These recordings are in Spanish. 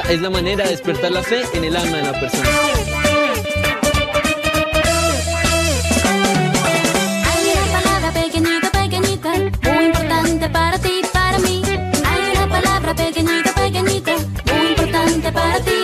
es la manera de despertar la fe en el alma de la persona. Hay una palabra pequeñita, pequeñita, muy importante para ti, para mí. Hay una palabra pequeñita, pequeñita, muy importante para ti,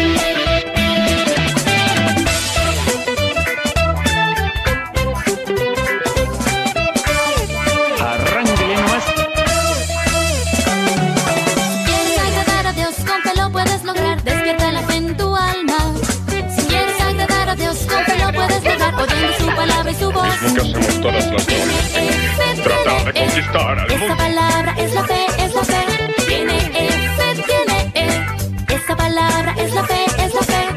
Conquistar al Esa palabra es la fe, es la fe. Tiene E, fe, tiene E. Esa palabra es la fe, es la fe.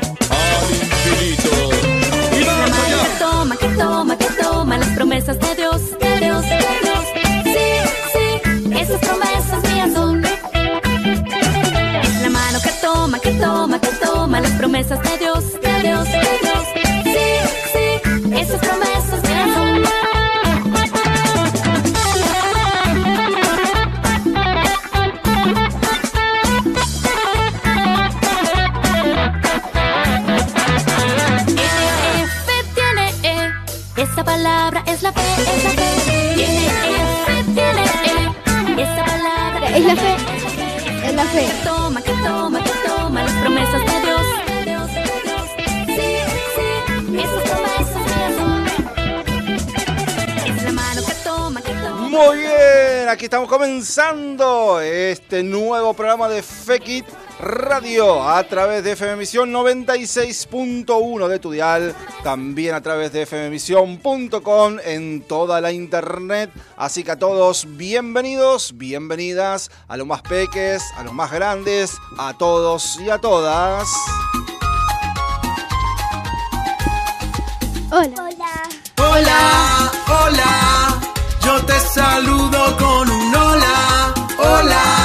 Es la mano que toma, que toma, que toma las promesas de Dios, de Dios, de Dios. Sí, sí, esas promesas mías son. Es la mano que toma, que toma, que toma las promesas de Dios, de Dios, de Dios. Fe. Que toma, que toma, que toma las promesas de Dios. Sí, sí, esas promesas. Es la mano que toma, que toma. Muy bien, aquí estamos comenzando este nuevo programa de Fekit Radio a través de FM Misión 96.1 de tu dial, también a través de fmmisión.com en toda la internet. Así que a todos, bienvenidos, bienvenidas, a los más peques, a los más grandes, a todos y a todas. Hola. Hola, hola, yo te saludo con un hola, hola,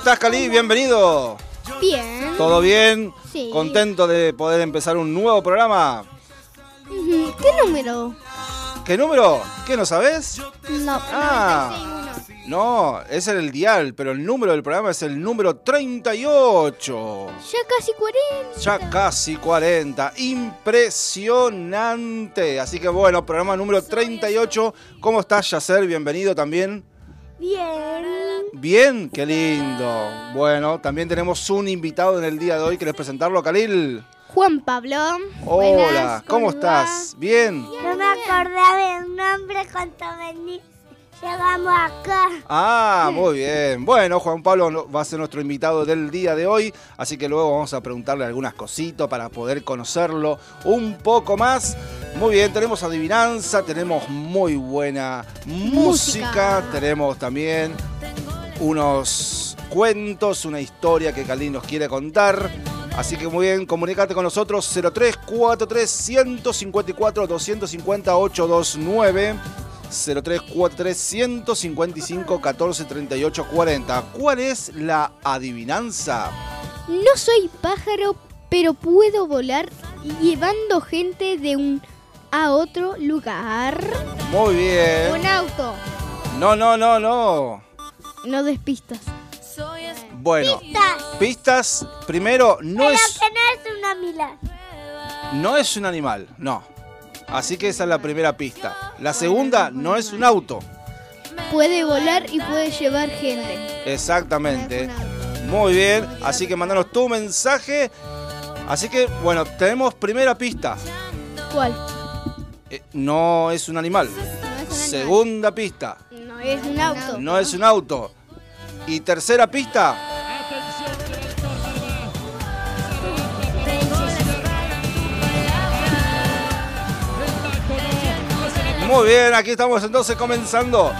estás, Cali? Bienvenido. Bien. ¿Todo bien? Sí. ¿Contento de poder empezar un nuevo programa? ¿Qué número? ¿Qué número? ¿Qué no sabes? No. Ah. No, ese era el dial, pero el número del programa es el número 38. Ya casi 40. Ya casi 40. Impresionante. Así que bueno, programa número 38. ¿Cómo estás, Yacer? Bienvenido también. Bien. Bien, qué lindo. Bueno, también tenemos un invitado en el día de hoy. ¿Querés presentarlo, Khalil? Juan Pablo. Hola, Buenas, ¿cómo estás? Bien. No me acordaba el nombre cuando vení. Llegamos acá. Ah, muy bien. Bueno, Juan Pablo va a ser nuestro invitado del día de hoy, así que luego vamos a preguntarle algunas cositas para poder conocerlo un poco más. Muy bien, tenemos adivinanza, tenemos muy buena música, Música. tenemos también unos cuentos, una historia que Cali nos quiere contar. Así que muy bien, comunícate con nosotros 0343 154 250 829. 0343 155 14 38 40. ¿Cuál es la adivinanza? No soy pájaro, pero puedo volar llevando gente de un a otro lugar. Muy bien. Un auto. No, no, no, no. No despistas. Bueno, Pistas. pistas. Primero, no Pero es, que no es una mila. no es un animal, no. Así que esa es la primera pista. La segunda, no es un auto. Puede volar y puede llevar gente. Exactamente. Un. Muy bien, así que mandanos tu mensaje. Así que, bueno, tenemos primera pista. ¿Cuál? Eh, no es un animal. Segunda pista. No es un auto. No es un auto. Y tercera pista. Muy bien, aquí estamos entonces comenzando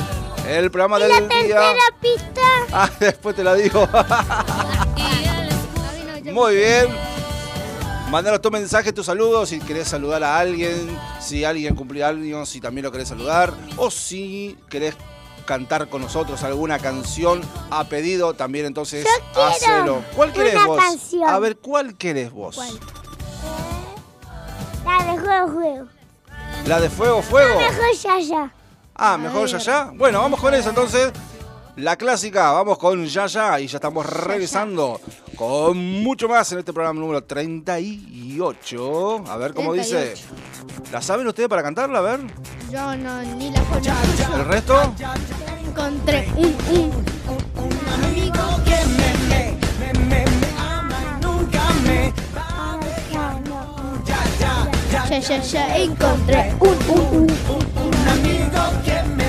el programa ¿Y del la tercera pista? Ah, después te la digo. Muy bien. Mandanos tu mensaje, tus saludos, si querés saludar a alguien, si alguien cumplió años, si también lo querés saludar, o si querés cantar con nosotros alguna canción a pedido, también entonces Yo hacelo. ¿Cuál querés una vos? Canción. A ver, ¿cuál querés vos? La de Fuego Fuego. ¿La de Fuego Fuego? Mejor Yaya. Ah, mejor Yaya. Ah, bueno, vamos con eso entonces. La clásica, vamos con Yaya y ya estamos revisando con mucho más en este programa número 38. A ver cómo dice. ¿La saben ustedes para cantarla? A ver. Yo no, ni la conozco. ¿El resto? Encontré un, un, un amigo que me, me, me, me, ama nunca me va a dejar. Ya, ya, ya, ya, encontré un, un, un, un, un amigo que me.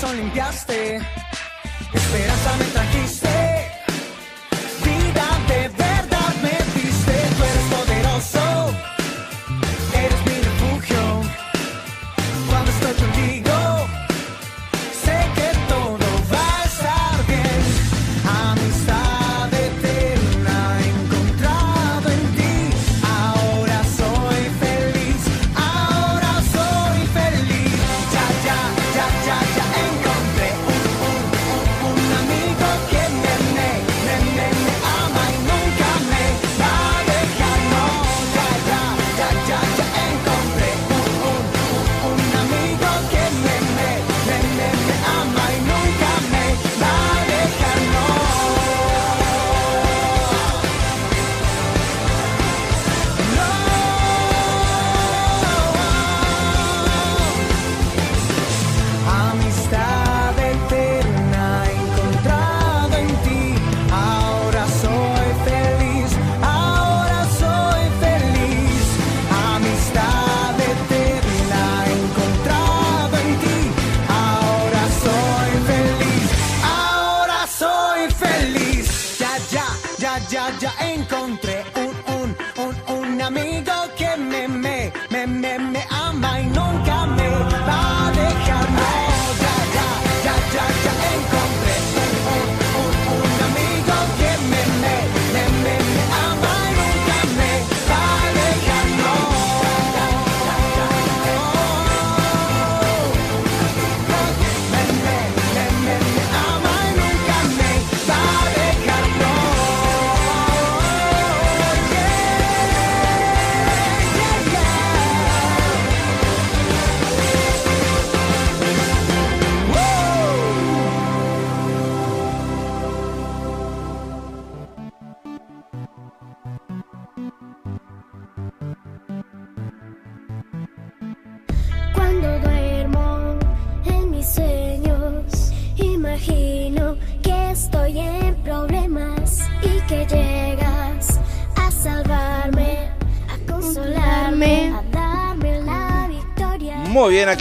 corazón limpiaste, esperanza me trajiste.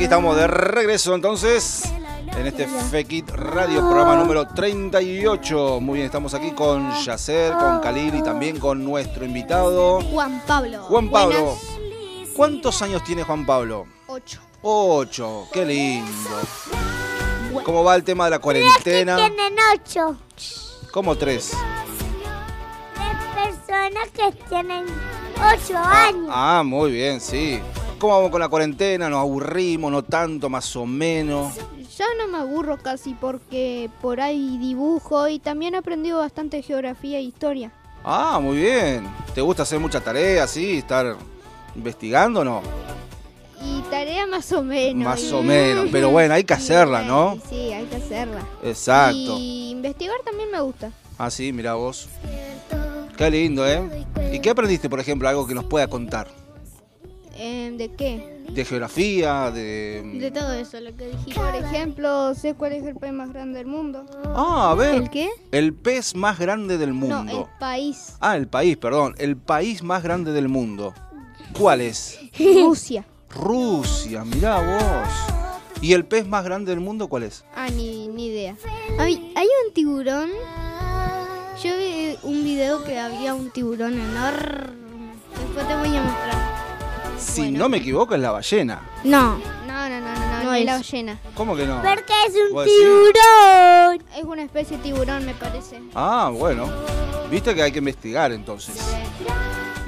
Estamos de regreso entonces en este Fekit Radio, programa número 38. Muy bien, estamos aquí con Yacer, con Khalil y también con nuestro invitado Juan Pablo. Juan Pablo. Buenas. ¿Cuántos años tiene Juan Pablo? Ocho. Ocho, qué lindo. ¿Cómo va el tema de la cuarentena? Tienen ocho. ¿Cómo tres? Tres personas que tienen ocho años. Ah, muy bien, sí. ¿Cómo vamos con la cuarentena? ¿Nos aburrimos? ¿No tanto, más o menos? Ya no me aburro casi porque por ahí dibujo y también he aprendido bastante geografía e historia. Ah, muy bien. ¿Te gusta hacer mucha tarea, sí? ¿Estar investigando o no? Y tarea más o menos. Más y- o menos, pero bueno, hay que hacerla, ¿no? Sí, hay que hacerla. Exacto. Y investigar también me gusta. Ah, sí, mira vos. Qué lindo, ¿eh? ¿Y qué aprendiste, por ejemplo, algo que nos pueda contar? Eh, ¿De qué? ¿De geografía? ¿De...? De todo eso, lo que dijiste. Por ejemplo, sé cuál es el país más grande del mundo. Ah, a ver. ¿El qué? El pez más grande del mundo. No, el país. Ah, el país, perdón. El país más grande del mundo. ¿Cuál es? Rusia. Rusia, mirá vos. ¿Y el pez más grande del mundo cuál es? Ah, ni, ni idea. Hay, hay un tiburón. Yo vi un video que había un tiburón enorme. Después te voy a mostrar. Si Bueno. no me equivoco, es la ballena. No. No, no, no, no, no, No ni es. la ballena. ¿Cómo que no? Porque es un tiburón. Es una especie de tiburón, me parece. Ah, bueno. Viste que hay que investigar entonces.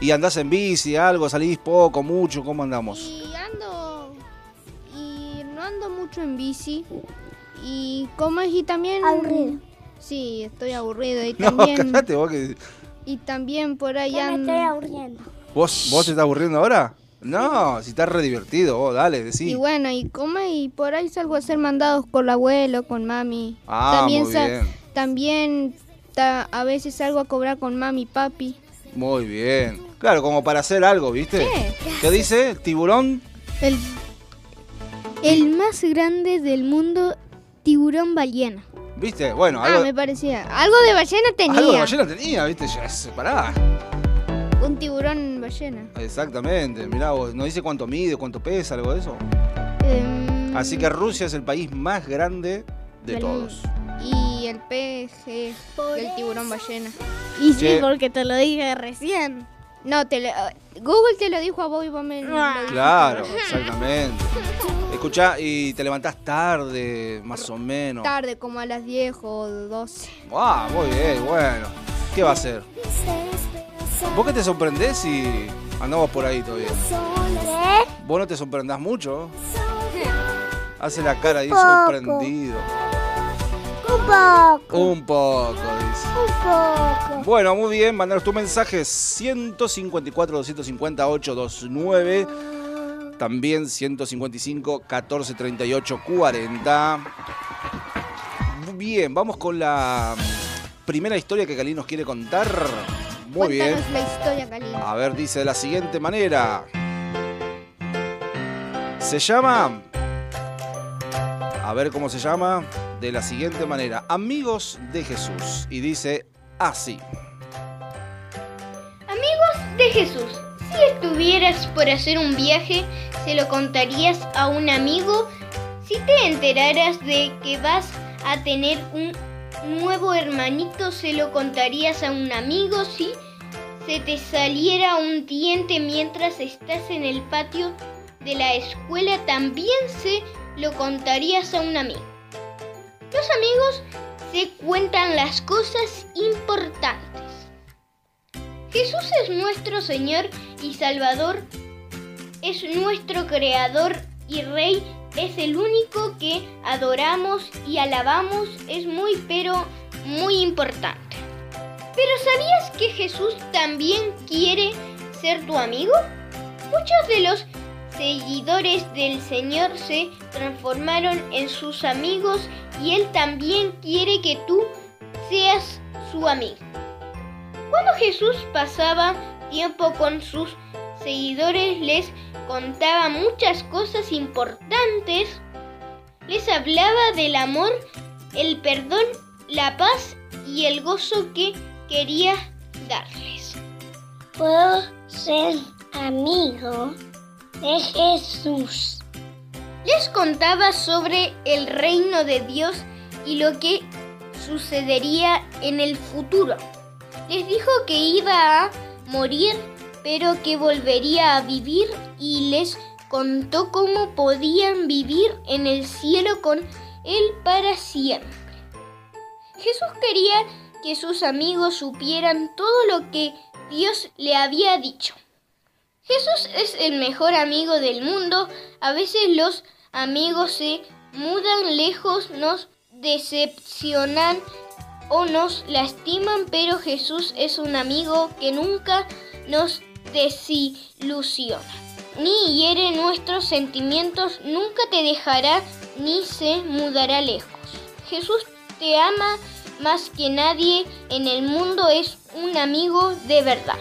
¿Y andás en bici, algo? ¿Salís poco, mucho? ¿Cómo andamos? Y ando. Y no ando mucho en bici. Y como es, y también. Aburrido. Sí, estoy aburrido. Y No, también. cállate vos que... y también por ahí Ya me ando. estoy aburriendo. ¿Vos, ¿Vos te estás aburriendo ahora? No, si estás re divertido, vos, dale, decí. Y bueno, y come y por ahí salgo a hacer mandados con el abuelo, con mami. Ah, también muy bien. también ta- a veces salgo a cobrar con mami y papi. Muy bien. Claro, como para hacer algo, ¿viste? ¿Qué? ¿Qué dice? ¿Tiburón? El, el más grande del mundo, tiburón ballena. ¿Viste? Bueno, Ah, algo, me parecía. Algo de ballena tenía. algo de ballena tenía, ¿viste? Ya, pará. Un tiburón ballena. Exactamente. Mirá vos, ¿no dice cuánto mide, cuánto pesa, algo de eso? Em, Así que Rusia es el país más grande de Del todos. Y el pez el tiburón ballena. Y sí, porque te lo dije recién. No, te lo- Google te lo dijo a vos y vos me dijiste. Claro, exactamente. Escuchá, y te levantás tarde, más o menos. Tarde, como a las 10 o 12. Ah, muy bien, bueno. ¿Qué va a hacer? ¿Vos qué te sorprendés si andamos por ahí todavía? ¿Qué? ¿Vos no te sorprendás mucho? Hace la cara ahí sorprendido. Un poco. Un poco, dice. Un poco. Bueno, muy bien, mandaros tu mensaje 154 250 829. También 155 14 38 40. Bien, vamos con la primera historia que Cali nos quiere contar. Muy bien. Cuéntanos la historia, Cali. A ver, dice de la siguiente manera. Se llama... A ver cómo se llama. De la siguiente manera. Amigos de Jesús. Y dice así. Amigos de Jesús, si estuvieras por hacer un viaje, ¿se lo contarías a un amigo? Si te enteraras de que vas a tener un nuevo hermanito, ¿se lo contarías a un amigo? Si se te saliera un diente mientras estás en el patio de la escuela, también se lo contarías a un amigo. Los amigos se cuentan las cosas importantes. Jesús es nuestro Señor y Salvador, es nuestro Creador y Rey, es el único que adoramos y alabamos, es muy pero muy importante. Pero ¿sabías que Jesús también quiere ser tu amigo? Muchos de los seguidores del Señor se transformaron en sus amigos y Él también quiere que tú seas su amigo. Cuando Jesús pasaba tiempo con sus seguidores, les contaba muchas cosas importantes, les hablaba del amor, el perdón, la paz y el gozo que quería darles. Puedo ser amigo de Jesús. Les contaba sobre el reino de Dios y lo que sucedería en el futuro. Les dijo que iba a morir, pero que volvería a vivir y les contó cómo podían vivir en el cielo con Él para siempre. Jesús quería que sus amigos supieran todo lo que Dios le había dicho. Jesús es el mejor amigo del mundo. A veces los amigos se mudan lejos, nos decepcionan o nos lastiman, pero Jesús es un amigo que nunca nos desilusiona. Ni hiere nuestros sentimientos, nunca te dejará ni se mudará lejos. Jesús te ama más que nadie en el mundo, es un amigo de verdad.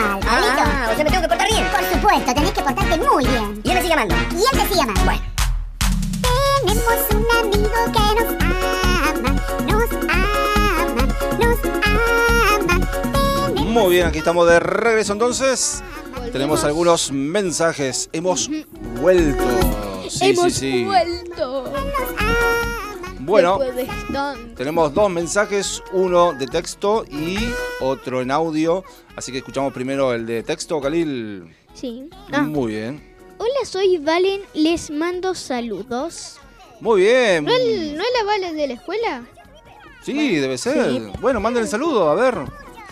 Mal, Pablito. Ah, o sea, me tengo que portar bien. Por supuesto, tenés que portarte muy bien. Y él me sigue amando. Y él te sigue amando. Bueno. Tenemos un amigo que nos ama, nos ama, nos ama. Tenemos Muy bien, aquí estamos de regreso entonces. Tenemos algunos mensajes. Hemos vuelto. Sí, Hemos sí, sí. vuelto. Bueno, tenemos dos mensajes, uno de texto y otro en audio. Así que escuchamos primero el de texto, Khalil. Sí. Ah, Muy bien. Hola, soy Valen. Les mando saludos. Muy bien. ¿No, el- ¿No es la Valen de la escuela? Sí, debe ser. Bueno, manden el saludo, a ver.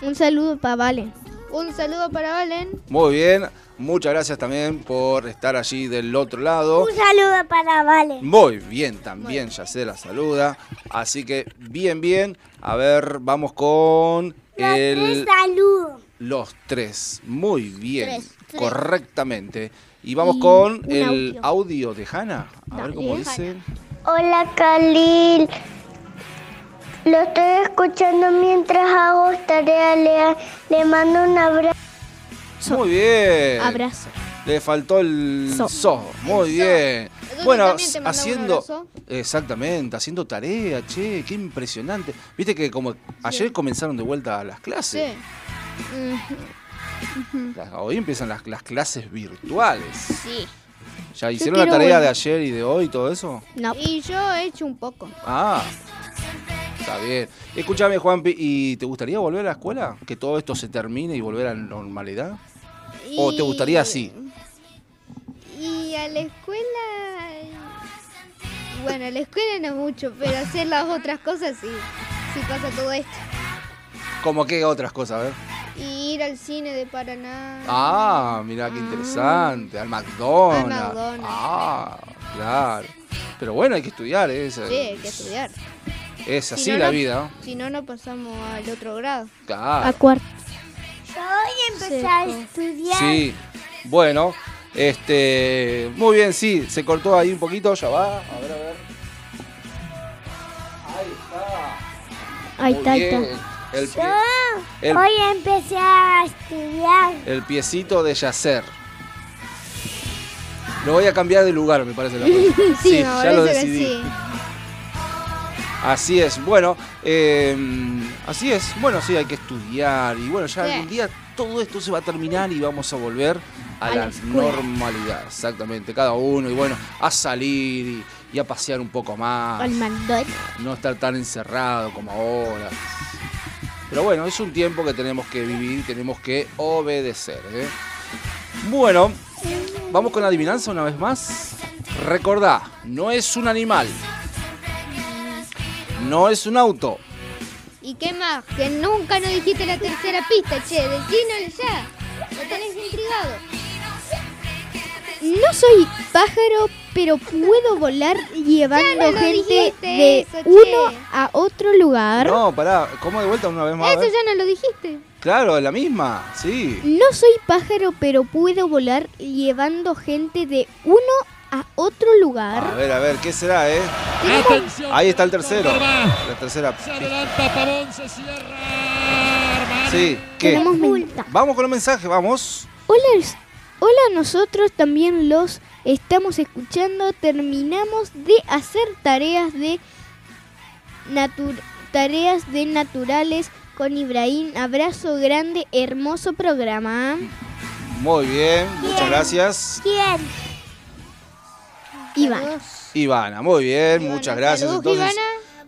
Un saludo para Valen. Un saludo para Valen. Muy bien. Muchas gracias también por estar allí del otro lado. Un saludo para Vale. Muy bien, también ya se la saluda. Así que bien, bien. A ver, vamos con el, saludo. los tres. Muy bien, Tres, tres. correctamente. Y vamos Y con el audio. audio de Hanna. A ver cómo dice. Hola, Khalil. Lo estoy escuchando mientras hago tarea. Le, le mando un abrazo. Muy bien. Abrazo. Le faltó el So. so. Muy bien. Bueno, haciendo. Exactamente, haciendo tarea, che, qué impresionante. Viste que como ayer comenzaron de vuelta las Sí. clases. Las- Hoy empiezan las, las clases virtuales. sí. ¿Ya hicieron la tarea volver. de ayer y de hoy y todo eso? No. Y yo he hecho un poco. Ah, está bien. Escúchame, Juanpi, ¿y te gustaría volver a la escuela? ¿Que todo esto se termine y volver a la normalidad? ¿O te gustaría así? Y a la escuela. Bueno, a la escuela no mucho, pero hacer las otras cosas sí. Sí pasa todo esto. ¿Cómo qué otras cosas? A ver. Y ir al cine de Paraná. Ah, mira qué interesante. Al McDonald's. Al McDonald's. Ah, claro. Pero bueno, hay que estudiar, ¿eh? es, Sí, hay que estudiar. es así Si no, la no- vida. Si no, no pasamos al otro grado. Claro. cuarto. Yo voy a estudiar. Sí, bueno, este, muy bien, sí, se cortó ahí un poquito, ya va, a ver, a ver. Ahí está. Ahí Muy está, ahí bien. está. El pie- El, Hoy empecé a estudiar. el piecito de Yacer. Lo voy a cambiar de lugar, me parece. la. Sí, me ya parece lo que decidí. sí. Así es. Bueno, eh, así es. Bueno, sí, hay que estudiar. Y bueno, ya Sí. algún día todo esto se va a terminar y vamos a volver a, A la, normalidad. Exactamente. Cada uno. Y bueno, a salir y, y a pasear un poco más. No estar tan encerrado como ahora. Pero bueno, es un tiempo que tenemos que vivir, tenemos que obedecer. ¿eh? Bueno, vamos con la adivinanza una vez más. Recordá, no es un animal. No es un auto. ¿Y qué más? Que nunca nos dijiste la tercera pista, che. Decínosle ya. Lo tenés intrigado. No soy pájaro, pero puedo volar llevando no gente de eso, che. uno a otro lugar. No, pará, ¿cómo de vuelta una vez más? Eso ya no lo dijiste. Claro, la misma, sí. No soy pájaro, pero puedo volar llevando gente de uno a otro A lugar. ver, a ver, ¿qué será, eh? Atención. Ahí está el tercero. La tercera. Se adelanta Pavón, se cierra. Sí, ¿qué? Tenemos multa. Vamos con el mensaje, vamos. Hola, hola, nosotros también los estamos escuchando. Terminamos de hacer tareas de tareas de naturales con Ibrahim. Abrazo grande, hermoso programa. Muy bien, muchas gracias. ¿Quién? Iván. Ivana, muy bien, muchas gracias. saludos, Entonces,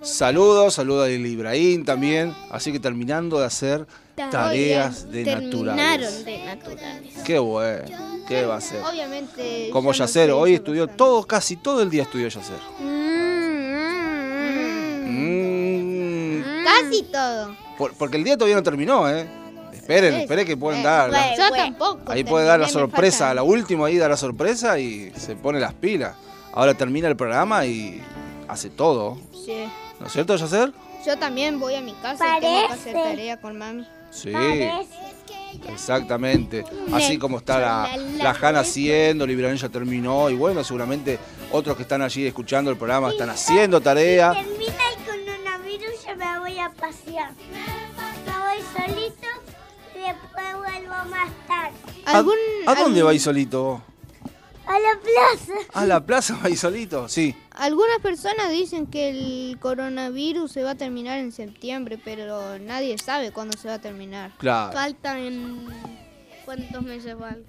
saludos, saludos a Ibrahim también. Así que terminando de hacer tareas de Terminaron naturales. de naturales. Qué bueno, qué va a ser. Obviamente. Como no Yacer, sé, hoy estudió todo, casi todo el día estudió Yacer. Mm. Mm, Casi todo. Por- porque el día todavía no terminó, ¿eh? Esperen, esperen que pueden dar. la- Yo tampoco. Ahí puede dar la sorpresa, la última ahí da la sorpresa y se pone las pilas. Ahora termina el programa y hace todo. Sí. ¿No es cierto, Yacer? Yo también voy a mi casa y tengo que hacer tarea con mami. Sí, Parece. exactamente. Así como está la, la Hanna haciendo, Ibrahim ya terminó y bueno, seguramente otros que están allí escuchando el programa están haciendo tarea. Me voy a pasear. Me voy solito y después vuelvo más tarde. ¿A, ¿Algún, a dónde algún- vais solito? A la plaza. ¿A la plaza vais solito? Sí. Algunas personas dicen que el coronavirus se va a terminar en septiembre, pero nadie sabe cuándo se va a terminar. Claro. Faltan cuántos meses faltan.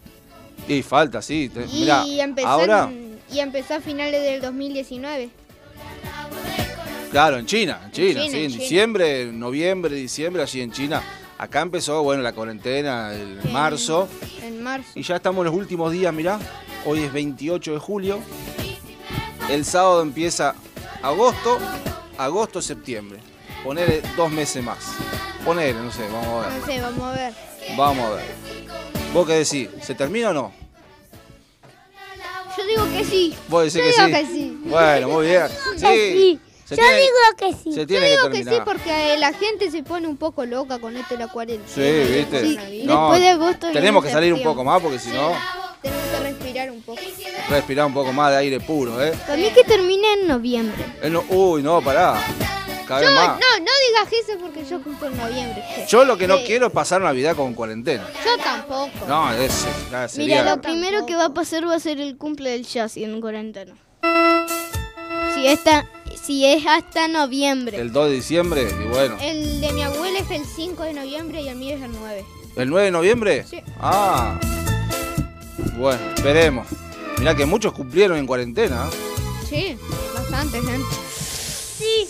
Y falta, sí. Y Mirá, empezó ahora, en- y empezó a finales del 2019. Claro, en China, en China, China, sí, en en China. diciembre, noviembre, diciembre, allí en China. Acá empezó, bueno, la cuarentena en En- marzo. En marzo. Y ya estamos en los últimos días, mirá. Hoy es 28 de julio. El sábado empieza agosto, agosto, septiembre. Ponele dos meses más. Ponele, no sé, vamos a ver. No sé, vamos a ver. Vamos a ver. ¿Vos qué decís? ¿Se termina o no? Yo digo que sí. Vos decís Yo que digo sí. que sí. Bueno, muy bien. sí. Se Yo tiene, digo que sí. se Yo tiene digo que sí porque la gente se pone un poco loca con esto de la cuarentena. Sí, viste. coronavirus. No, Después de agosto tenemos que salir un poco más porque si no, Tenemos que respirar un poco. respirar un poco más de aire puro, ¿eh? Para mí que termine en noviembre. Eh, no- uy, no, pará. Cada Yo, vez no, más. no digas eso porque yo cumplo en noviembre. Yo lo que no Sí. quiero es pasar Navidad con cuarentena. Yo tampoco. No, es, ya sería... Mira, lo primero que va a pasar va a ser el cumple del Yassi en cuarentena. Si, esta, si es hasta noviembre. El 2 de diciembre, y bueno. El de mi abuela es el 5 de noviembre y el mío es el 9. ¿El 9 de noviembre? Sí. Ah. Bueno, esperemos. Mirá que muchos cumplieron en cuarentena. ¿eh? Sí, bastante gente. Sí.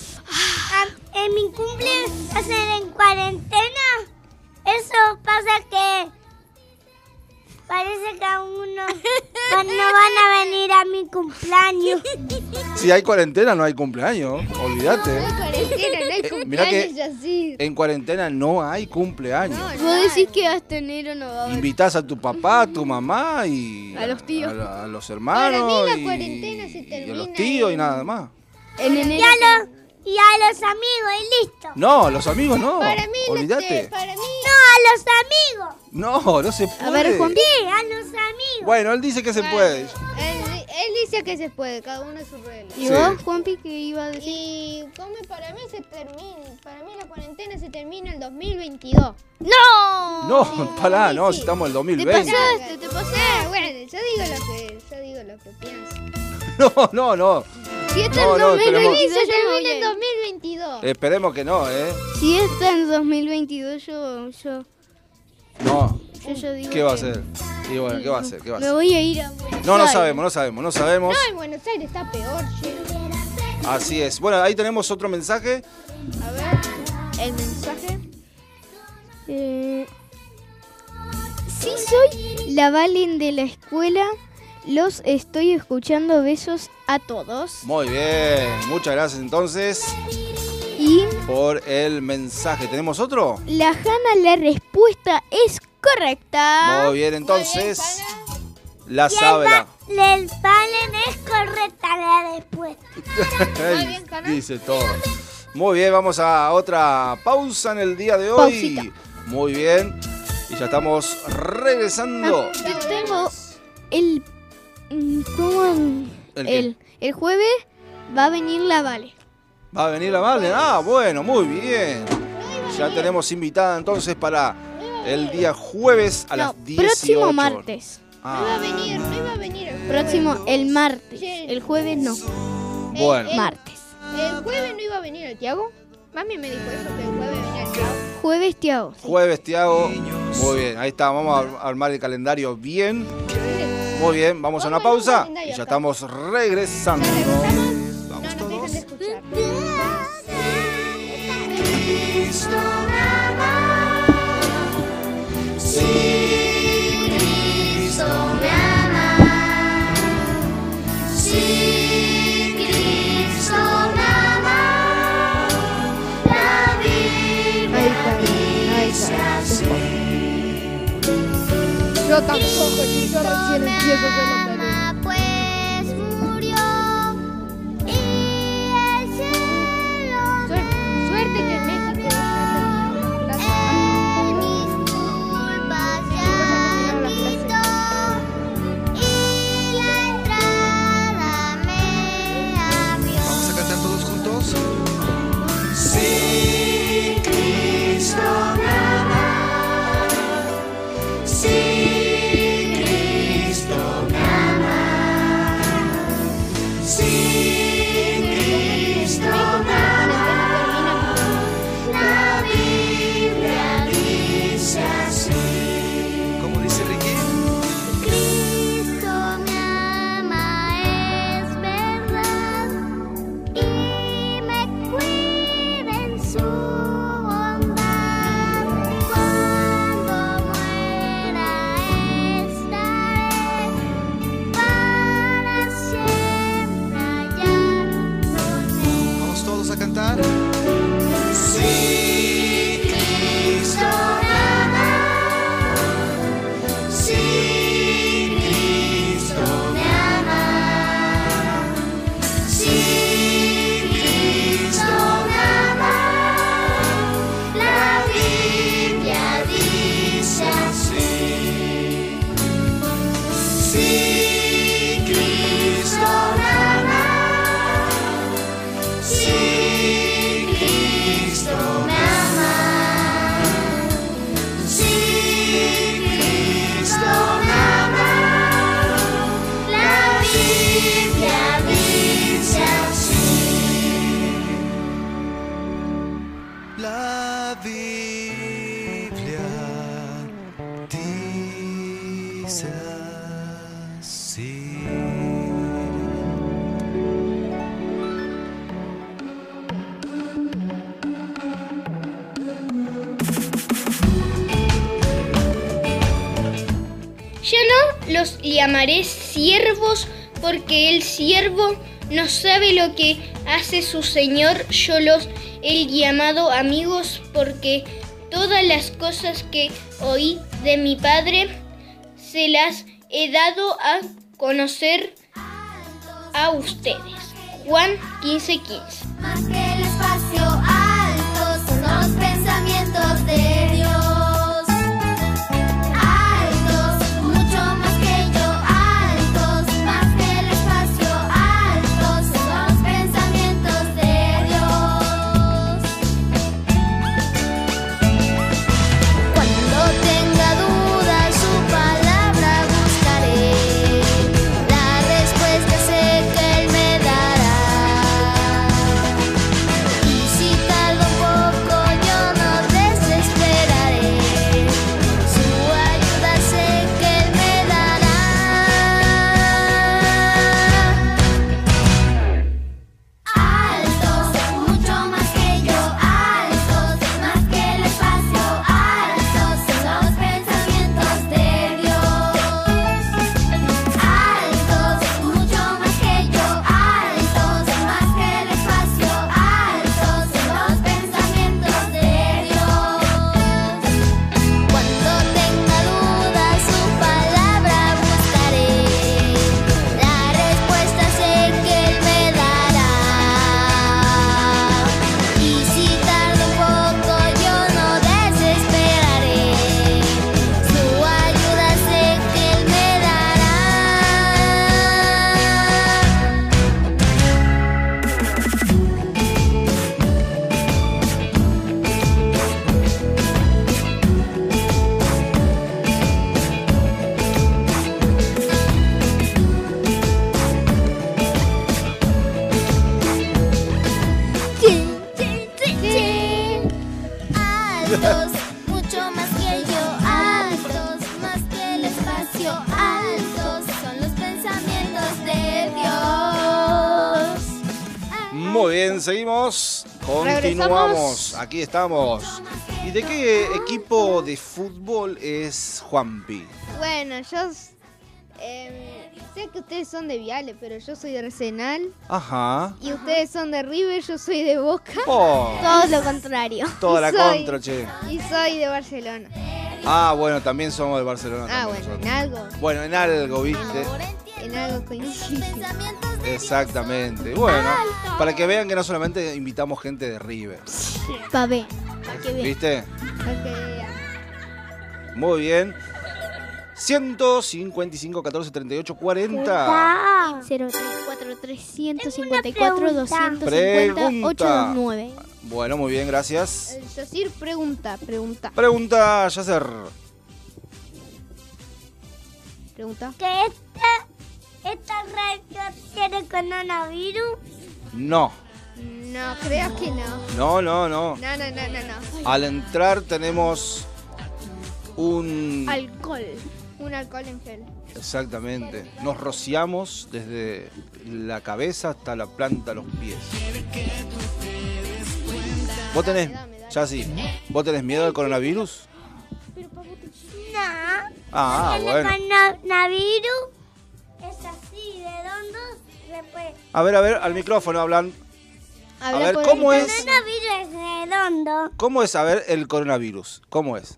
Ah, en mi cumple va a ser en cuarentena. Eso pasa que parece que a uno pues, no van a venir a mi cumpleaños. Si hay cuarentena, no hay cumpleaños. Olvídate. cuarentena, no hay Eh, mirá que- cumpleaños. En cuarentena no hay cumpleaños. Vos decís que hasta enero no va a haber. Invitás a tu papá, a tu mamá y A los tíos. a, los hermanos Para mí la y, cuarentena se y a termina los tíos y en- nada más. En enero. Y a, los, y a los amigos y listo. No, los amigos no. Para mí, Olvídate. para mí. No, a los amigos. No, no se puede. A ver, Juan. Sí, a los amigos. Bueno, él dice que se puede. Él, él dice que se puede, cada uno es su regla. ¿Y Sí. vos, Juanpi, qué iba a decir? Y come para mí se termina, para mí la cuarentena se termina el 2022. ¡No! No, pará, no, sí. si estamos en el Te 2020. pasaste, te pasaste. Ah, bueno, yo digo lo que, yo digo lo que pienso. No, no, no. Si está No, en no, 2022, Y se yo me termina en ir. 2022. Esperemos que no, ¿eh? Si está en 2022, yo, yo, No. yo, yo digo ¿Qué va a hacer? Y bueno, ¿qué va a hacer? ¿Qué va a Me hacer? voy a ir a Buenos No, no Aires. sabemos, no sabemos, no sabemos. No, en Buenos Aires está peor, che. Así es. Bueno, ahí tenemos otro mensaje. A ver, el mensaje. Eh, sí soy la Valen de la escuela. Los estoy escuchando. Besos a todos. Muy bien. Muchas gracias entonces Y por el mensaje. ¿Tenemos otro? la Hanna, la respuesta es correcta. Muy bien, entonces. La sabe la. El Valen es correcta la respuesta. Él bien, Cana. Dice todo. Muy bien, vamos a otra pausa en el día de hoy. Pausita. Muy bien. Y ya estamos regresando. Ah, Yo tengo el. Mm. ¿El? El, el jueves va a venir la Vale. ¿Va a venir la Valen? Ah, bueno, muy bien. Ya tenemos invitada entonces para el día jueves a No, las 18. próximo martes. No iba a Ah, venir, no iba a venir el jueves. Próximo, el martes. Sí. El jueves no. bueno. el- Martes. El jueves no iba a venir el Tiago. Mami me dijo eso, que el jueves venía el Tiago. Jueves, Tiago. Jueves, Tiago. Muy bien, ahí está. Vamos a ar- armar el calendario bien. Muy bien, vamos a una Vamos pausa y ya estamos regresando. No nos Yo tampoco, yo recién empiezo con la tarea. llamaré siervos porque el siervo no sabe lo que hace su Señor. Yo los he llamado amigos porque todas las cosas que oí de mi Padre se las he dado a conocer a ustedes. Juan 15:15. Aquí estamos. ¿Y de qué equipo de fútbol es Juanpi? Bueno, yo em, sé que ustedes son de Viale, pero yo soy de Arsenal. Ajá. Y ustedes son de River, yo soy de Boca. Oh, Todo lo contrario. toda la Soy- contra, che. Y soy de Barcelona. Ah, bueno, también somos de Barcelona. Ah, bueno, en algo, Bueno, en algo, ¿viste? En algo coincide. Exactamente. Bueno, para que vean que no solamente invitamos gente de River. Pa' ver, para que vean. ¿Viste? para que vean. Muy bien. 155, 14, 38, 40. 034 354 250 Pregunta. 829. Bueno, muy bien, gracias. Yacir pregunta, pregunta, Pregunta, Yacer. pregunta. ¿Que esta, esta radio tiene coronavirus? No, No, creo que no. no, no, no. No, no, no, no, no. Al entrar tenemos un... Alcohol. Un alcohol en gel. Exactamente. Nos rociamos desde la cabeza hasta la planta de los pies. ¿Vos tenés, ya sí, vos tenés miedo al coronavirus? No. Ah, bueno. coronavirus. A ver, a ver, al micrófono hablan. A ver, ¿cómo el es? El coronavirus es redondo, ¿Cómo es, a ver, el coronavirus? ¿Cómo es?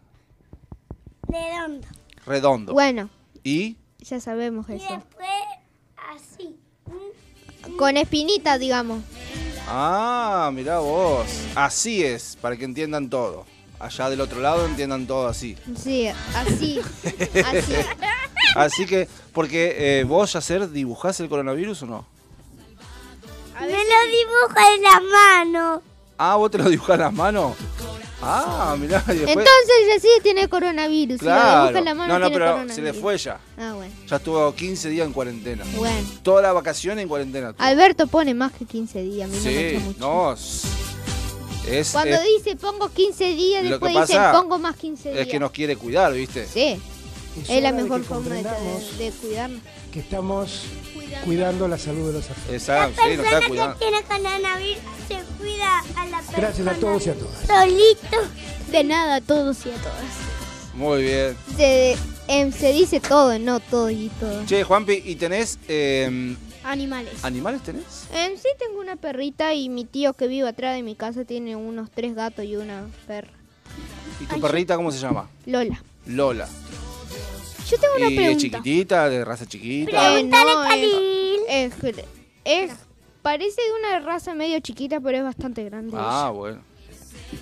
redondo. Redondo. Bueno, ¿Y? ya sabemos Y eso. después así. Con espinita, digamos. Ah, mirá vos. Así es, para que entiendan todo. Allá del otro lado entiendan todo así. Sí, así. así. Así que, porque eh, vos, Yacer, dibujás el coronavirus o no? Me lo dibuja en la mano. Ah, vos te lo dibujás en las manos. Ah, mirá, y después. Entonces ya sí tiene coronavirus. Si dibuja en la mano, no, no, tiene pero se le fue ya. Ah, bueno. Ya estuvo 15 días en cuarentena. Bueno. Toda la vacación en cuarentena. estuvo. Alberto pone más que 15 días. A mí no me Sí, echa mucho. no. es- Es, Cuando es, dice pongo 15 días, Lo que después dice pasa pongo más 15 días. es que nos quiere cuidar, ¿viste? Sí, Es es la hora de mejor que forma de, comprendamos de cuidarnos. que estamos cuidando la salud de los artistas. Exacto, sí, nos está persona que tiene coronavirus se cuida a la persona. Gracias a todos y a todas. Solito. De nada a todos y a todas. Muy bien. Se, em, se dice todo, no todo y todo. Che, Juanpi, ¿y tenés eh, Animales. animales? ¿Tenés? En sí tengo una perrita y mi tío que vive atrás de mi casa tiene unos tres gatos y una perra. ¿Y tu perrita cómo se llama? Lola. Lola. Yo tengo una ¿Y es pregunta. chiquitita, de raza chiquita? Eh, no, es, es, es- parece de una raza medio chiquita, pero es bastante grande. Ah, bueno.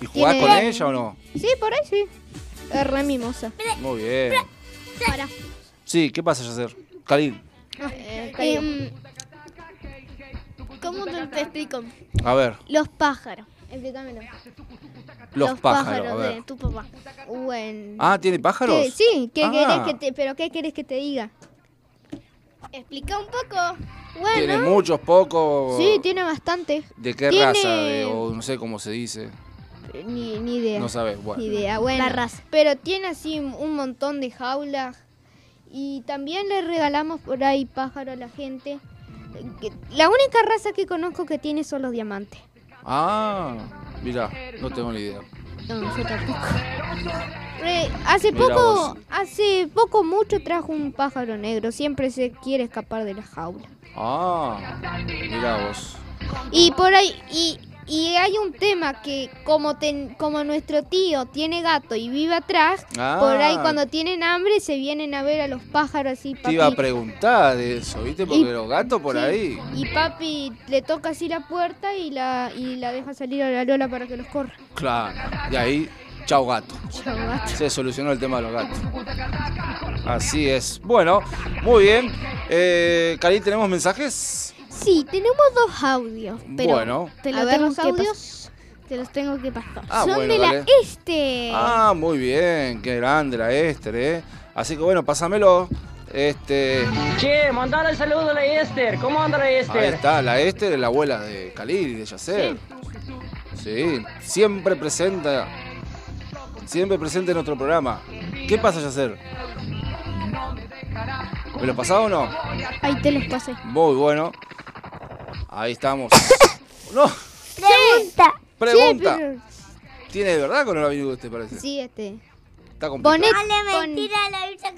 ¿Y jugás con ella o no? Sí, por ahí sí. Es re mimosa. Muy bien. Para. Sí, ¿qué pasa, Yacer? Khalil, Em, ¿Cómo te, te explico? a ver, Los pájaros. Explícamelo. Los, pájaros, a de tu papá. Bueno. Ah, ¿tiene pájaros? ¿Qué? Sí, ¿qué Ah. querés que te, pero ¿qué querés que te diga? Explica un poco. Bueno. ¿Tiene muchos, pocos? Sí, tiene bastante. ¿De qué tiene- raza? De- o no sé cómo se dice. Ni, ni idea. No sabes, bueno. Ni idea, bueno. Pero tiene así un montón de jaulas. Y también le regalamos por ahí pájaro a la gente. La única raza que conozco que tiene son los diamantes. Ah, mira, no tengo ni idea. No, yo tampoco. Re- hace poco, vos. hace poco mucho trajo un pájaro negro. Siempre se quiere escapar de la jaula. Ah, mira vos. Y por ahí, y, y hay un tema que como, ten- como nuestro tío tiene gato y vive atrás, Ah. por ahí cuando tienen hambre se vienen a ver a los pájaros así, Te iba a papi. preguntar de eso, ¿viste? Porque Y- los gatos por sí. ahí. Y papi le toca así la puerta y la, y la deja salir a la lola para que los corra. Claro. Y ahí, chau gato. Chao, gato. Se solucionó el tema de los gatos. Así es. Bueno, muy bien. Eh, Khalil, ¿tenemos mensajes? Sí, tenemos dos audios. Pero Bueno. Te A los ver tengo los que audios. Te los tengo que pasar. Ah, Son bueno, de dale. la este. Ah, muy bien. Qué grande la Esther, ¿eh? Así que bueno, pásamelo. Este. Che, mandale saludo a la Esther. ¿Cómo anda la Ahí Esther? está, la Esther es la abuela de Khalil y de Yacer. Sí, siempre presenta. Siempre presente en nuestro programa. ¿Qué pasa, Yacer? ¿Me lo pasaba o no? Ahí te los pasé. Muy bueno. Ahí estamos. No, Pregunta. pregunta. ¿Tiene de verdad coronavirus usted parece? Sí, este. Está complicado. Poné, Dale, pon- mentira, la bicha.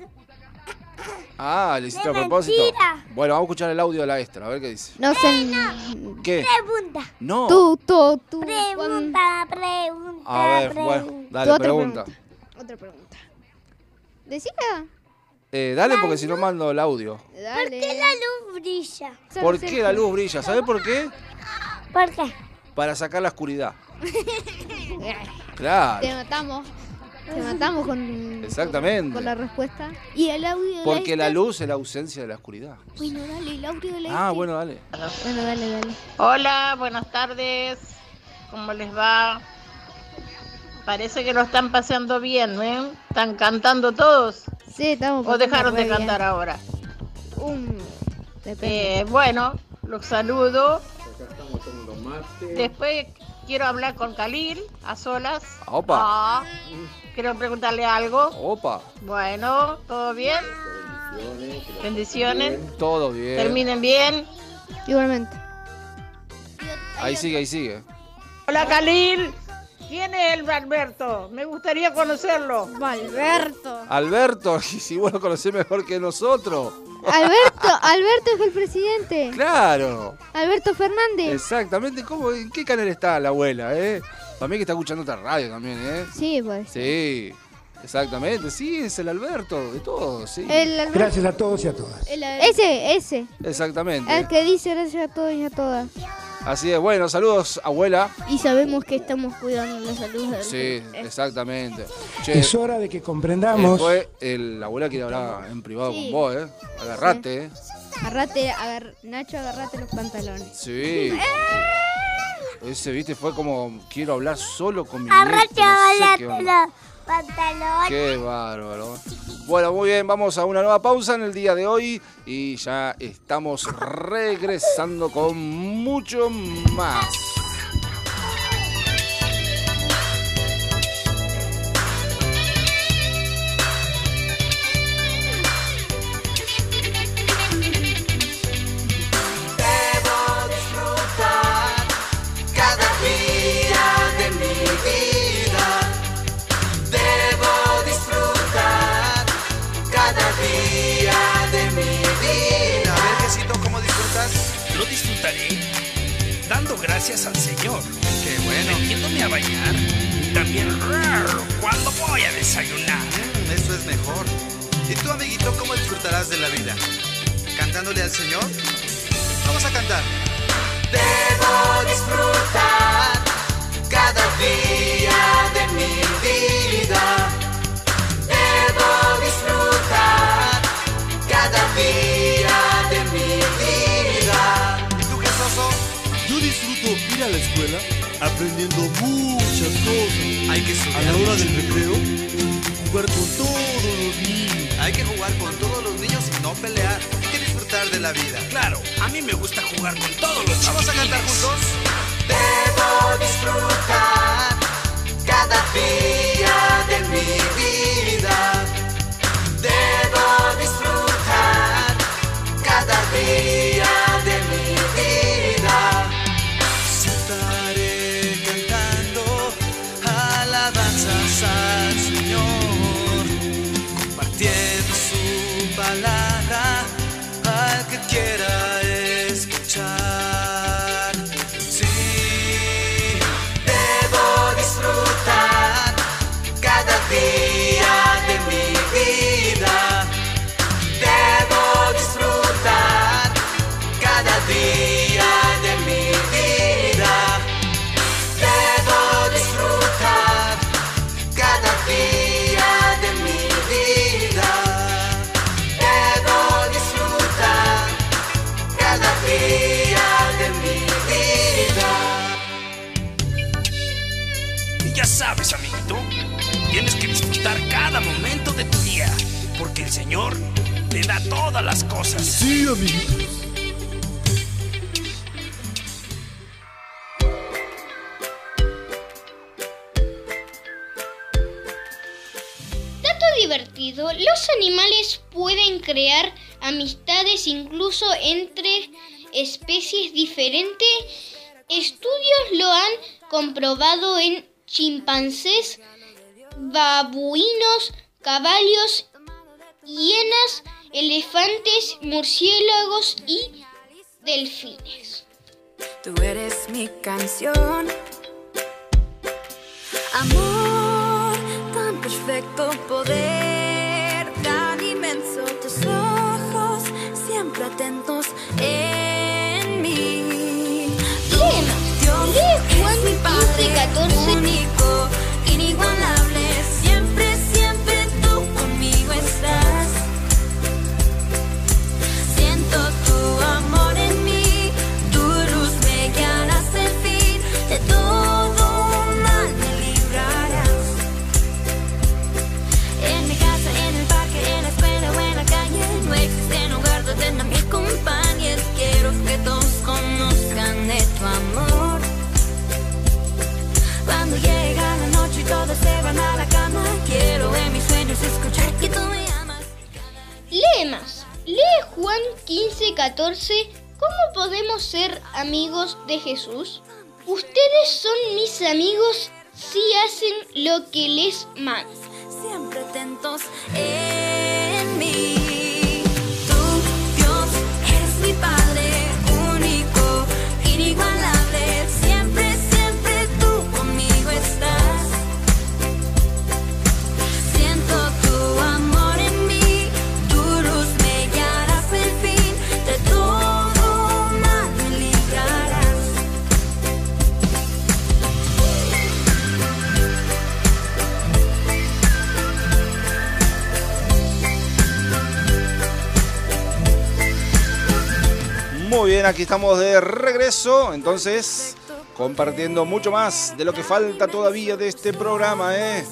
Ah, le hiciste a propósito. mentira. Bueno, vamos a escuchar el audio de la extra, a ver qué dice. no sé. ¿Qué? Pregunta. No. Tú, tú, tú. Pregunta, pregunta. A ver, pregunta. bueno, dale, otra pregunta. Otra pregunta. Decila. Eh, dale porque si no mando el audio. Dale. ¿Por qué la luz brilla? ¿Por qué la luz brilla? ¿Sabes por qué? ¿Por qué? Para sacar la oscuridad. Claro, Te matamos. Te matamos con, exactamente. con la respuesta. Y el audio de Porque la luz es la ausencia de la oscuridad. Bueno, dale, el audio de la Ah, este. bueno, dale. Bueno, dale, dale. Hola, buenas tardes. ¿Cómo les va? Parece que lo están pasando bien, ¿eh? ¿Están cantando todos? Sí, estamos. ¿O dejaron de cantar ahora? Um. Eh, bueno, los saludo. Después quiero hablar con Khalil a solas. Opa. Ah, quiero preguntarle algo. Opa. Bueno, ¿todo bien? Bendiciones. Todo bien. Terminen bien. Igualmente. Ahí sigue, ahí sigue. Hola, Khalil. ¿Quién es el Alberto? Me gustaría conocerlo. Alberto. Alberto, y si vos lo conocés mejor que nosotros. Alberto, Alberto es el presidente. Claro. Alberto Fernández. Exactamente. ¿Cómo, ¿En qué canal está la abuela, eh? Para mí que está escuchando otra radio también, ¿eh? Sí, pues. Sí. Exactamente. Sí, es el Alberto de todos, sí. El Alberto. Gracias a todos y a todas. Ese, ese. Exactamente. El que dice gracias a todos y a todas. Así es. Bueno, saludos, abuela. Y sabemos que estamos cuidando la salud del Sí, exactamente. Che, Es hora de que comprendamos. después el, la abuela quiere hablar en privado Sí. con vos, ¿eh? Agarrate, ¿eh? Agarrate, agar- Nacho, agarrate los pantalones. Sí. Ese, viste, fue como, quiero hablar solo con mi nieto, no sé qué Qué bárbaro. Bueno, muy bien, vamos a una nueva pausa en el día de hoy y ya estamos regresando con mucho más. Disfrutaré dando gracias al Señor. Qué bueno. Metiéndome a bañar. Y también cuando voy a desayunar. Mm, eso es mejor. ¿Y tú, amiguito, cómo disfrutarás de la vida? ¿Cantándole al Señor? Vamos a cantar. Debo disfrutar cada día de mi vida. Ir a la escuela aprendiendo muchas cosas. Hay que estudiar A la hora mucho. del recreo, jugar con todos los niños. Hay que jugar con todos los niños y no pelear. Hay que disfrutar de la vida. Claro, a mí me gusta jugar con todos los Vamos a cantar juntos. Debo disfrutar cada día cosas. Sí, amiguitos. Dato divertido, los animales pueden crear amistades incluso entre especies diferentes Estudios lo han comprobado en chimpancés, babuinos, caballos, hienas, elefantes, murciélagos y delfines. Tú eres mi canción. Amor tan perfecto, poder tan inmenso, tus ojos siempre atentos en mí. Bien, Jesús? Ustedes son mis amigos si hacen lo que les mando. Bien, aquí estamos de regreso, entonces compartiendo mucho más de lo que falta todavía de este programa, ¿eh?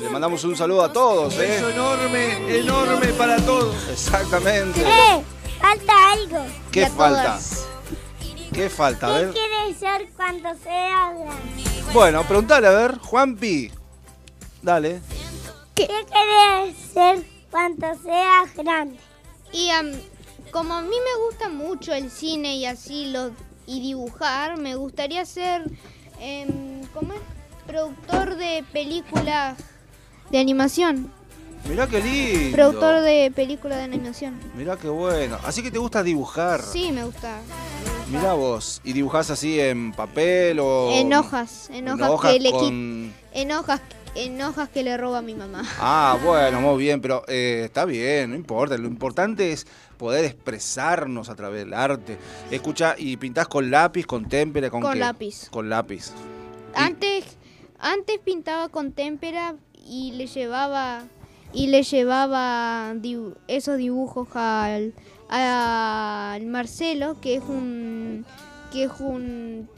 Le mandamos un saludo a todos, Un ¿eh? beso enorme, enorme para todos. Exactamente. ¡Eh! Falta algo. ¿Qué falta? ¿Qué falta? A ¿Qué ver. quieres ser cuando sea grande? Bueno, preguntale, a ver, Juanpi. Dale. ¿Qué quieres ser cuando seas grande? Y am, como a mí me gusta mucho el cine y así lo y dibujar, me gustaría ser em, ¿cómo es? productor de películas de animación. Mirá qué lindo. Productor de películas de animación. Mirá qué bueno. Así que te gusta dibujar. Sí, me gusta. Mirá vos. ¿Y dibujás así en papel o...? En hojas, en hojas, hojas que le qui- con- en hojas en hojas que le roba a mi mamá. Ah, bueno, muy bien, pero eh, está bien, no importa. Lo importante es poder expresarnos a través del arte. Escucha, ¿y pintás con lápiz, con témpera, con Con qué? lápiz. Con lápiz. Antes, antes pintaba con témpera y le llevaba y le llevaba dibu- esos dibujos al, al Marcelo, que es un que es un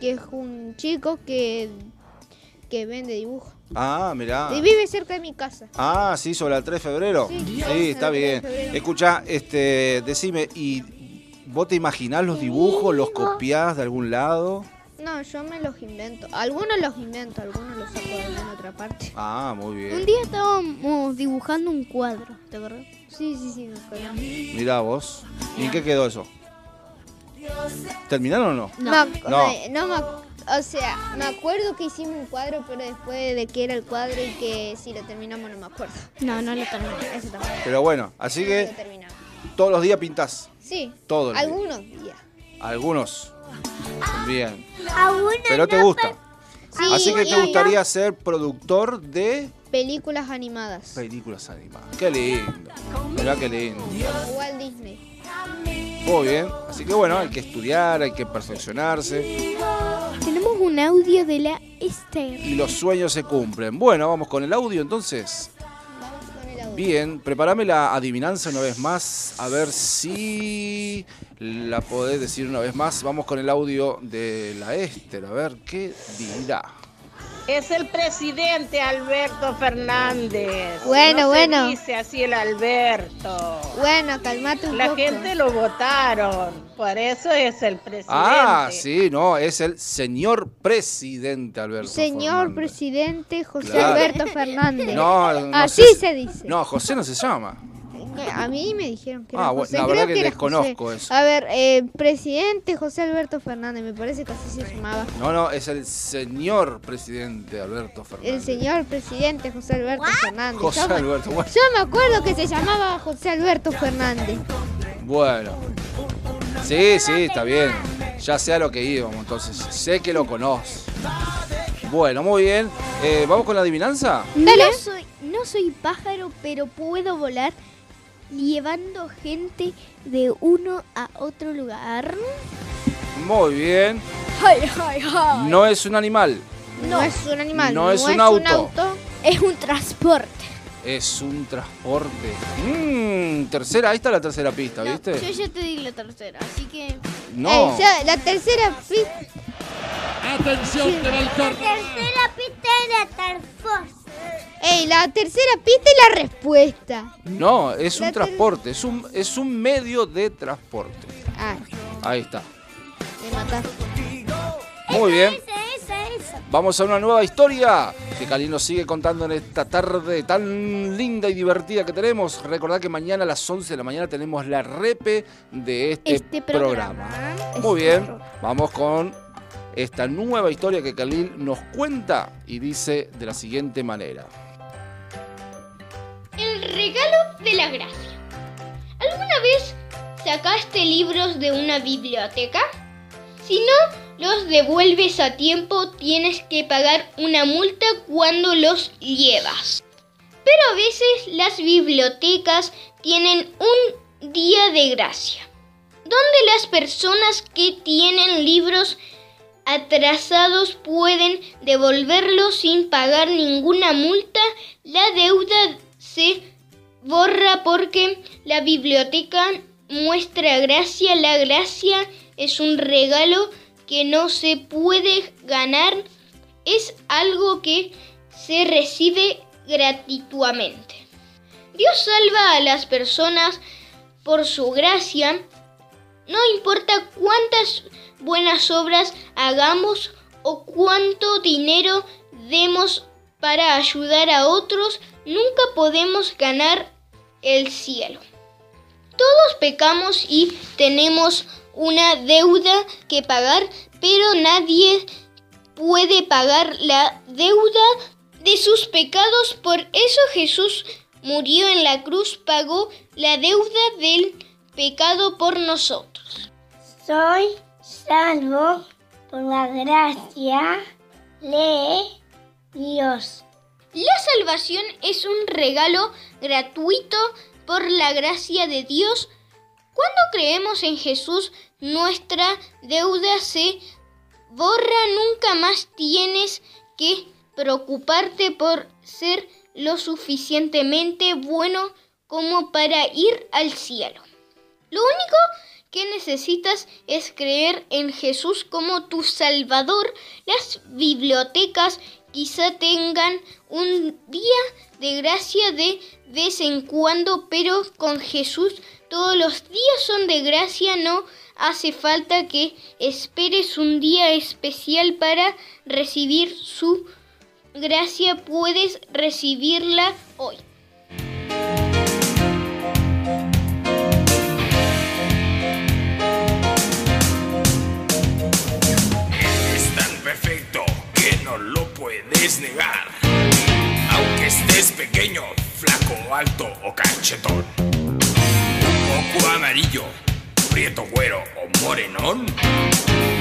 que es un chico que que vende dibujos. Ah, mirá. Y vive cerca de mi casa. Ah, sí, sobre el 3 de febrero. Sí, está 3 de bien. Escucha, este, decime, ¿y vos te imaginás los dibujos, los copiás de algún lado? No, yo me los invento. Algunos los invento, algunos los saco de alguna otra parte. Ah, muy bien. Un día estábamos dibujando un cuadro, ¿te acuerdas? Sí, sí, sí, me acuerdo. Mirá vos. ¿Y en qué quedó eso? ¿Terminaron o no? No, No. no me ac- o sea, me acuerdo que hicimos un cuadro, pero después de que era el cuadro y que si lo terminamos no me acuerdo. No, no lo terminamos, eso también. Pero bueno, así Lo que terminamos. todos los días pintás. Sí, Todos los días. algunos días. Algunos. Bien. Aún Pero te gusta. Sí, Así que te gustaría ser productor de Películas animadas. películas animadas. Qué lindo. Mirá qué lindo. Walt Disney. Muy bien. Así que bueno, hay que estudiar, hay que perfeccionarse. Tenemos un audio de la Esther. Y los sueños se cumplen. Bueno, vamos con el audio entonces. Bien, prepárame la adivinanza una vez más. A ver si la podés decir una vez más. Vamos con el audio de la Esther. A ver qué dirá. Es el presidente Alberto Fernández. Bueno, No bueno. Se dice así el Alberto. Bueno, calmate un La poco. gente lo votaron. Por eso es el presidente. Ah, sí, no, es el señor presidente Alberto. Señor Fernández. presidente José Claro. Alberto Fernández. No, no Así se dice. No, José no se llama. A mí me dijeron que Ah, era bueno, José. la creo verdad que era desconozco José. eso. A ver, eh, presidente José Alberto Fernández, me parece que así se llamaba. No, no, es el señor presidente Alberto Fernández. El señor presidente José Alberto Fernández. José Yo me- Alberto, bueno. Yo me acuerdo que se llamaba José Alberto Fernández. Bueno. Sí, sí, está bien. Ya sé a lo que íbamos, entonces. Sé que lo conoce. Bueno, muy bien. Eh, ¿Vamos con la adivinanza? No soy, no soy pájaro, pero puedo volar llevando gente de uno a otro lugar. Muy bien. Hi, hi, hi. No es un animal. No, es un animal. No es un auto. Es un transporte. Es un transporte. Mmm, tercera, ahí está la tercera pista, ¿viste? Yo ya te di la tercera, así que. No. Eh, la tercera pista. Atención, que va el córner. Tercera pista era Tarfos. Ey, la tercera pista es la respuesta. No, es La un transporte, es un, es un medio de transporte. Ah, Ahí está. mataste. Muy bien. Esa, esa. Vamos a una nueva historia que Cali nos sigue contando en esta tarde tan linda y divertida que tenemos. Recordad que mañana a las 11 de la mañana tenemos la repe de este, Este programa. Muy bien, vamos con esta nueva historia que Khalil nos cuenta y dice de la siguiente manera. Regalo de la gracia. ¿Alguna vez sacaste libros de una biblioteca? Si no los devuelves a tiempo, tienes que pagar una multa cuando los llevas. Pero a veces las bibliotecas tienen un día de gracia, donde las personas que tienen libros atrasados pueden devolverlos sin pagar ninguna multa. La deuda se borra porque la biblioteca muestra gracia. La gracia es un regalo que no se puede ganar. Es algo que se recibe gratuitamente. Dios salva a las personas por su gracia. No importa cuántas buenas obras hagamos o cuánto dinero demos para ayudar a otros, nunca podemos ganar el cielo. Todos pecamos y tenemos una deuda que pagar, pero nadie puede pagar la deuda de sus pecados. Por eso Jesús murió en la cruz, pagó la deuda del pecado por nosotros. Soy salvo por la gracia de Dios. La salvación es un regalo gratuito por la gracia de Dios. Cuando creemos en Jesús, nuestra deuda se borra. Nunca más tienes que preocuparte por ser lo suficientemente bueno como para ir al cielo. Lo único que necesitas es creer en Jesús como tu Salvador. Las bibliotecas quizá tengan un día de gracia de vez en cuando, pero con Jesús todos los días son de gracia. No hace falta que esperes un día especial para recibir su gracia. Puedes recibirla hoy. Puedes negar. Aunque estés pequeño, flaco, alto o cachetón. Poco amarillo, prieto, güero o morenón.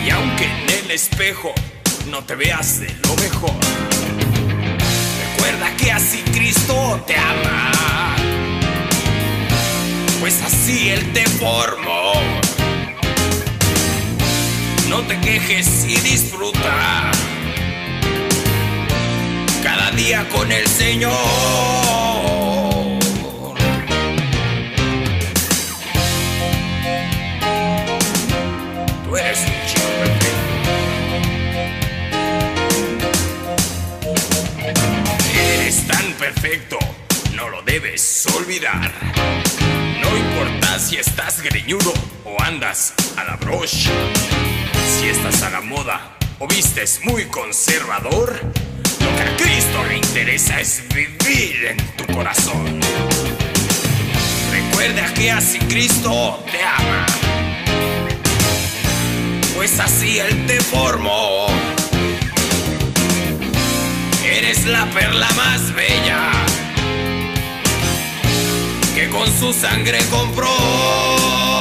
Y aunque en el espejo no te veas de lo mejor. Recuerda que así Cristo te ama. Pues así Él te formó. No te quejes y disfruta día con el Señor. Tú eres un chico perfecto. Eres tan perfecto, no lo debes olvidar. No importa si estás greñudo o andas a la broche. Si estás a la moda o vistes muy conservador, lo que a Cristo le interesa es vivir en tu corazón. Recuerda que así Cristo te ama. Pues así Él te formó. Eres la perla más bella que con su sangre compró.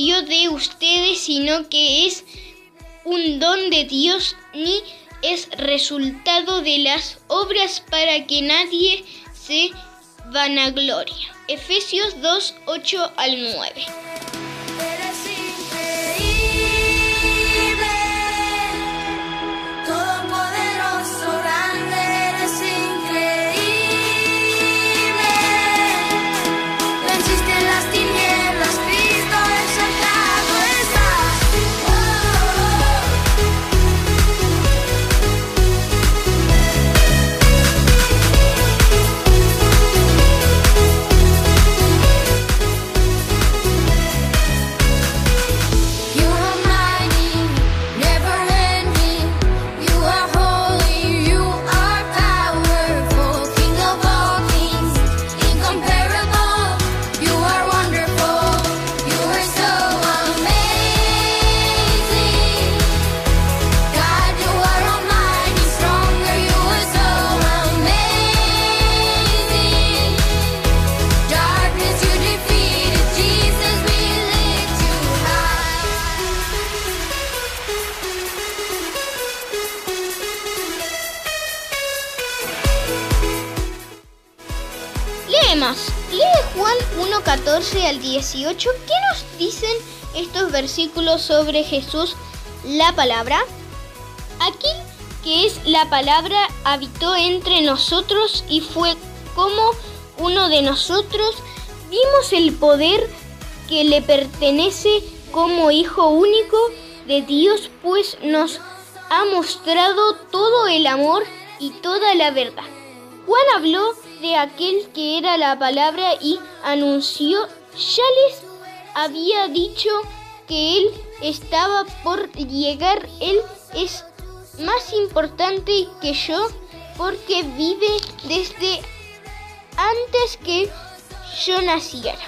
Nació de ustedes, sino que es un don de Dios, ni es resultado de las obras para que nadie se vanagloria. Efesios 2, 8 al 9. 18. ¿Qué nos dicen estos versículos sobre Jesús, la palabra? Aquel que es la palabra habitó entre nosotros y fue como uno de nosotros. Vimos el poder que le pertenece como Hijo único de Dios, pues nos ha mostrado todo el amor y toda la verdad. Juan habló de aquel que era la palabra y anunció, ya les había dicho que él estaba por llegar, él es más importante que yo porque vive desde antes que yo naciera.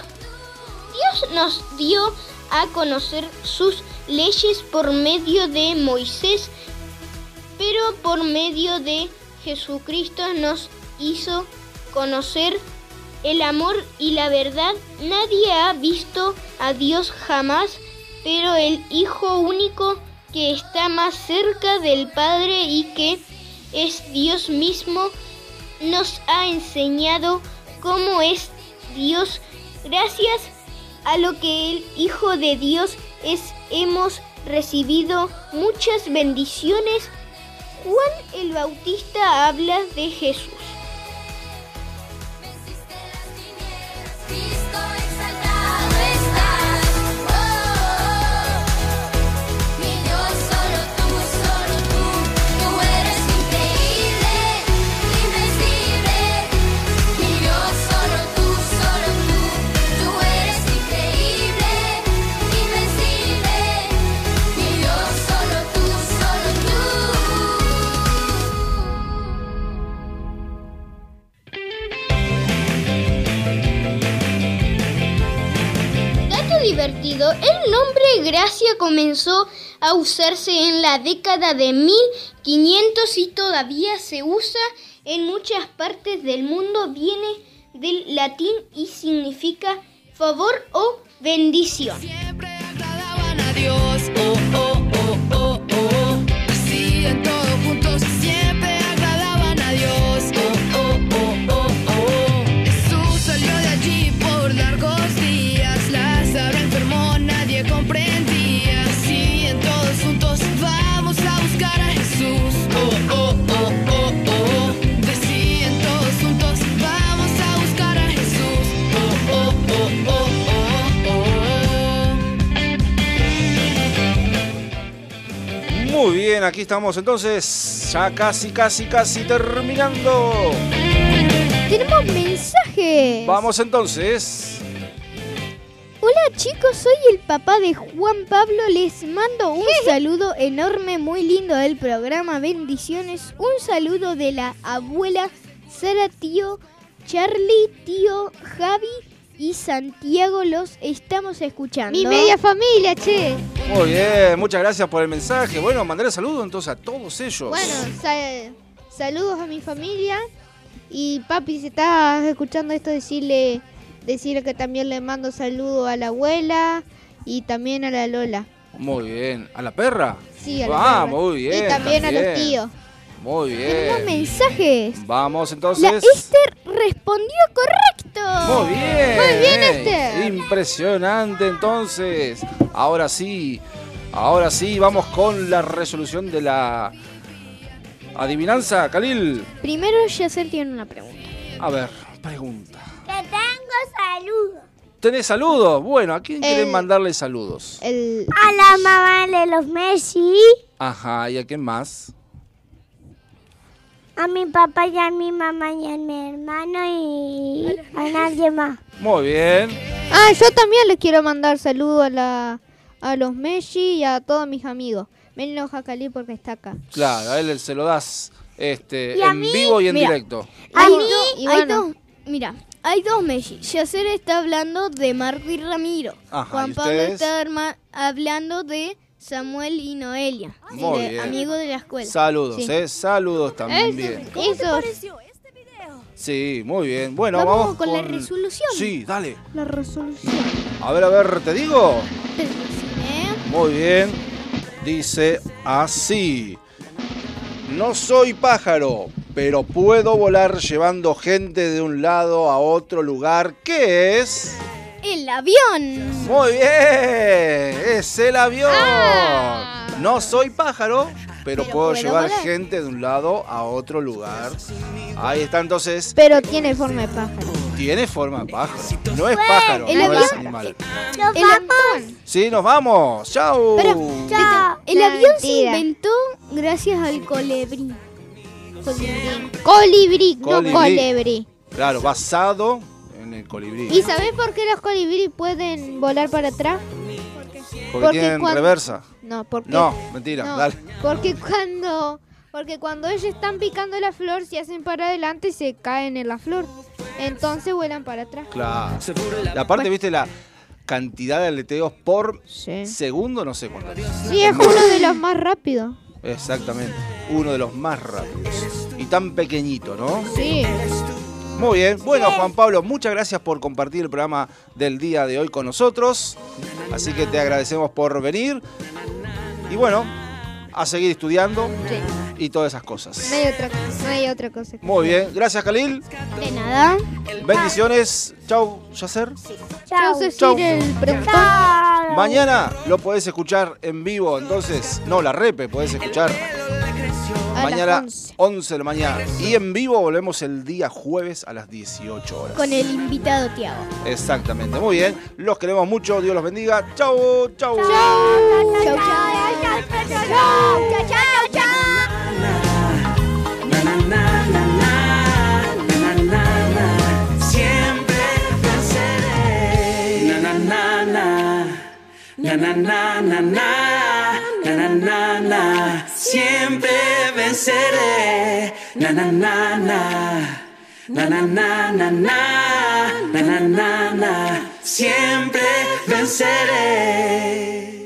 Dios nos dio a conocer sus leyes por medio de Moisés, pero por medio de Jesucristo nos hizo conocer el amor y la verdad. Nadie ha visto a Dios jamás, pero el Hijo único que está más cerca del Padre y que es Dios mismo, nos ha enseñado cómo es Dios. Gracias a lo que el Hijo de Dios es, hemos recibido muchas bendiciones. Juan el Bautista habla de Jesús. El nombre Gracia comenzó a usarse en la década de 1500 y todavía se usa en muchas partes del mundo. Viene del latín y significa favor o bendición. a Dios. Bien, aquí estamos entonces, ya casi, casi, casi terminando. Tenemos mensajes. Vamos entonces. Hola chicos, soy el papá de Juan Pablo. Les mando un saludo enorme, muy lindo del programa. Bendiciones. Un saludo de la abuela Sara, tío Charlie, tío Javi y Santiago. Los estamos escuchando. Mi media familia, che. Muy bien, muchas gracias por el mensaje. Bueno, mandaré saludos entonces a todos ellos. Bueno, sa- saludos a mi familia. Y papi, si estás escuchando esto, decirle, decirle que también le mando saludos a la abuela y también a la Lola. Muy bien. ¿A la perra? Sí, a la Ah, perra. muy bien. Y también, a los tíos. Muy Tenemos bien. mensajes. Vamos La entonces. Esther respondió correcto. Muy bien. Muy bien, Esther. Impresionante entonces. Ahora sí. Ahora sí, vamos con la resolución de la adivinanza, Khalil. Primero, Yacer tiene una pregunta. A ver, pregunta. Te tengo saludos. ¿Tenés saludos? Bueno, ¿a quién quieren mandarle saludos? El, A la mamá de los Messi, Ajá, ¿y a quién más? A mi papá y a mi mamá y a mi hermano y a nadie más. Muy bien. Ah, yo también les quiero mandar saludos a, la, a los Messi y a todos mis amigos. Menos a Cali porque está acá. Claro, a él se lo das este, ¿Y a en mí? vivo y en Mira. directo. Hay, Bueno, do- y hay bueno. dos. Mira, hay dos Messi. Yacer está hablando de Marco y Ramiro. Ajá, Juan ¿y Pablo está hablando de Samuel y Noelia. Muy de- bien. Amigos de la escuela. Saludos, Sí. ¿eh? Saludos también. Eso. Sí, muy bien. Bueno, Vamos vamos, con la resolución. Sí, dale. La resolución. A ver, a ver, te digo. ¿Eh? Muy bien. Dice así. No soy pájaro, pero puedo volar llevando gente de un lado a otro lugar. ¿Qué es? El avión. Muy bien. Es el avión. Ah. No soy pájaro, pero, puedo, puedo llevar volar. gente de un lado a otro lugar. Ahí está entonces. Pero tiene forma de pájaro. Tiene forma de pájaro. No es pájaro, el no avión- es animal. Nos El vamos. Sí, nos vamos. Chau. Pero, Chao. el No, avión se inventó gracias al colibrí. Colibrí. Colibrí, no Colibrí. colibrí. Claro, basado en el colibrí. ¿Y sabés por qué los colibrí pueden volar para atrás? Porque, porque tienen cuando- reversa. No, porque No, mentira, no, dale. porque cuando porque cuando ellos están picando la flor, se hacen para adelante y se caen en la flor. Entonces vuelan para atrás. Claro. Y aparte, viste la cantidad de aleteos por Sí. segundo, no sé cuánto. Sí, es uno de los más rápidos. Exactamente. Uno de los más rápidos. Y tan pequeñito, ¿no? Sí. Muy bien. Bueno, Juan Pablo, muchas gracias por compartir el programa del día de hoy con nosotros. Así que te agradecemos por venir. Y bueno, a seguir estudiando Sí. y todas esas cosas. No hay otra, no hay otra cosa. que- Muy bien. Gracias, Khalil. De nada. Bendiciones. Chau, Yacer. Chau. el. Mañana lo podés escuchar en vivo, entonces, no, la repe podés escuchar A las mañana 11. 11 de la mañana. Y en vivo volvemos el día jueves a las 18 horas. Con el invitado Tiago. Exactamente, muy bien. Los queremos mucho, Dios los bendiga. Chau, chau. Chau, chau. Siempre venceré. Na na na na. Na na na na na. Na na na na. Siempre venceré. Na na na na. Na na na na na. Na na na na. siempre venceré.